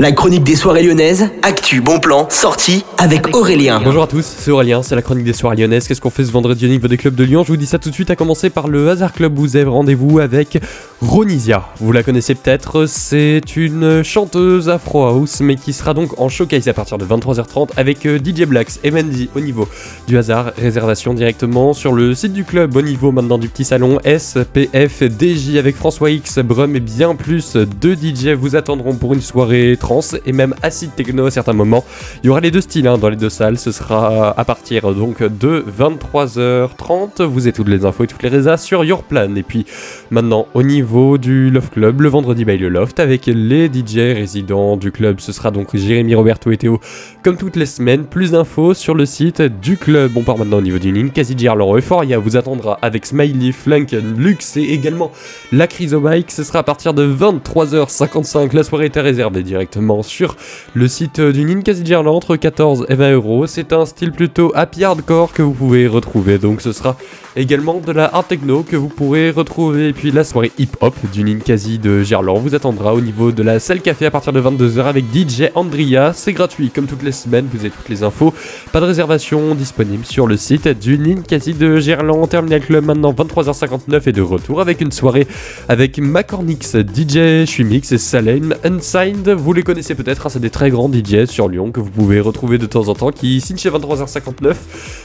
La chronique des soirées lyonnaises, actu, bon plan, sortie avec Aurélien. Bonjour à tous, c'est Aurélien, c'est la chronique des soirées lyonnaises. Qu'est-ce qu'on fait ce vendredi au niveau des clubs de Lyon? Je vous dis ça tout de suite, à commencer par le Hasard Club vous avez rendez-vous avec Ronisia. Vous la connaissez peut-être, c'est une chanteuse afro house, mais qui sera donc en showcase à partir de 23h30 avec euh, DJ Blacks et Mandy au niveau du hasard. Réservation directement sur le site du club au niveau maintenant du petit salon SPF DJ avec François X, Brum et bien plus de DJ vous attendront pour une soirée et même acid techno à certains moments. Il y aura les deux styles hein, dans les deux salles. Ce sera à partir donc de 23h30. Vous avez toutes les infos et toutes les résas sur Your Plan. Et puis maintenant au niveau du Love Club, le vendredi by le Loft avec les DJ résidents du club. Ce sera donc Jérémy, Roberto et Théo comme toutes les semaines. Plus d'infos sur le site du club. On part maintenant au niveau du Quasi Laurent Euphoria vous attendra avec Smiley, Flunk, Lux et également la Bike. Ce sera à partir de 23h55. La soirée était réservée directement sur le site du Ninkasigerland entre 14 et 20 euros. C'est un style plutôt happy hardcore que vous pouvez retrouver. Donc ce sera également de la art techno que vous pourrez retrouver. Et puis la soirée hip hop du Ninkasi de Gerland vous attendra au niveau de la salle café à partir de 22h avec DJ Andrea. C'est gratuit comme toutes les semaines. Vous avez toutes les infos. Pas de réservation disponible sur le site du Ninkasi de Gerland. Terminal Club maintenant 23h59 et de retour avec une soirée avec Macornix, DJ Shumix et Salem Unsigned. Vous les connaissez peut-être, hein, c'est des très grands DJ sur Lyon que vous pouvez retrouver de temps en temps qui signent chez 23h59,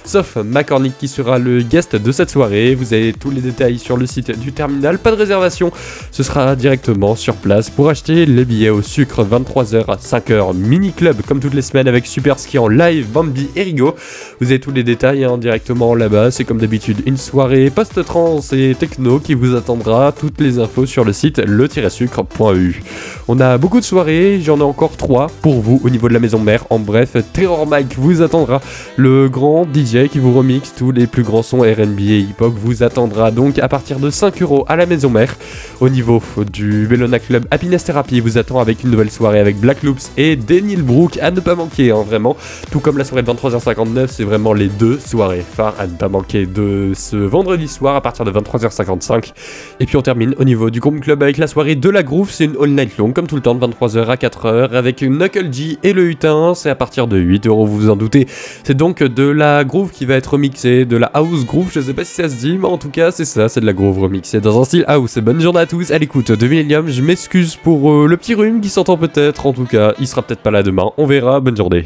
sauf Macornic qui sera le guest de cette soirée. Vous avez tous les détails sur le site du terminal, pas de réservation, ce sera directement sur place pour acheter les billets au sucre 23h à 5h mini club comme toutes les semaines avec Super Ski en live, Bambi et Rigo. Vous avez tous les détails hein, directement là-bas, c'est comme d'habitude une soirée post-trans et techno qui vous attendra, toutes les infos sur le site le-sucre.eu. On a beaucoup de soirées, j'en ai encore 3 pour vous au niveau de la maison mère. En bref, Terror Mike vous attendra. Le grand DJ qui vous remixe tous les plus grands sons RB et hip-hop vous attendra donc à partir de 5 euros à la maison mère. Au niveau du Bellona Club, Happiness Therapy vous attend avec une nouvelle soirée avec Black Loops et Daniel Brook à ne pas manquer, hein, vraiment. Tout comme la soirée de 23h59, c'est vraiment les deux soirées phares à ne pas manquer de ce vendredi soir à partir de 23h55. Et puis on termine au niveau du Group Club avec la soirée de la Groove, c'est une all night long comme tout le temps de 23h à 4h avec Knuckle G et le Hutin. C'est à partir de 8 euros, vous vous en doutez. C'est donc de la groove qui va être remixée, de la house groove. Je sais pas si ça se dit, mais en tout cas, c'est ça, c'est de la groove remixée dans un style house. Bonne journée à tous à l'écoute de Millennium. Je m'excuse pour euh, le petit rhume qui s'entend peut-être. En tout cas, il sera peut-être pas là demain. On verra. Bonne journée.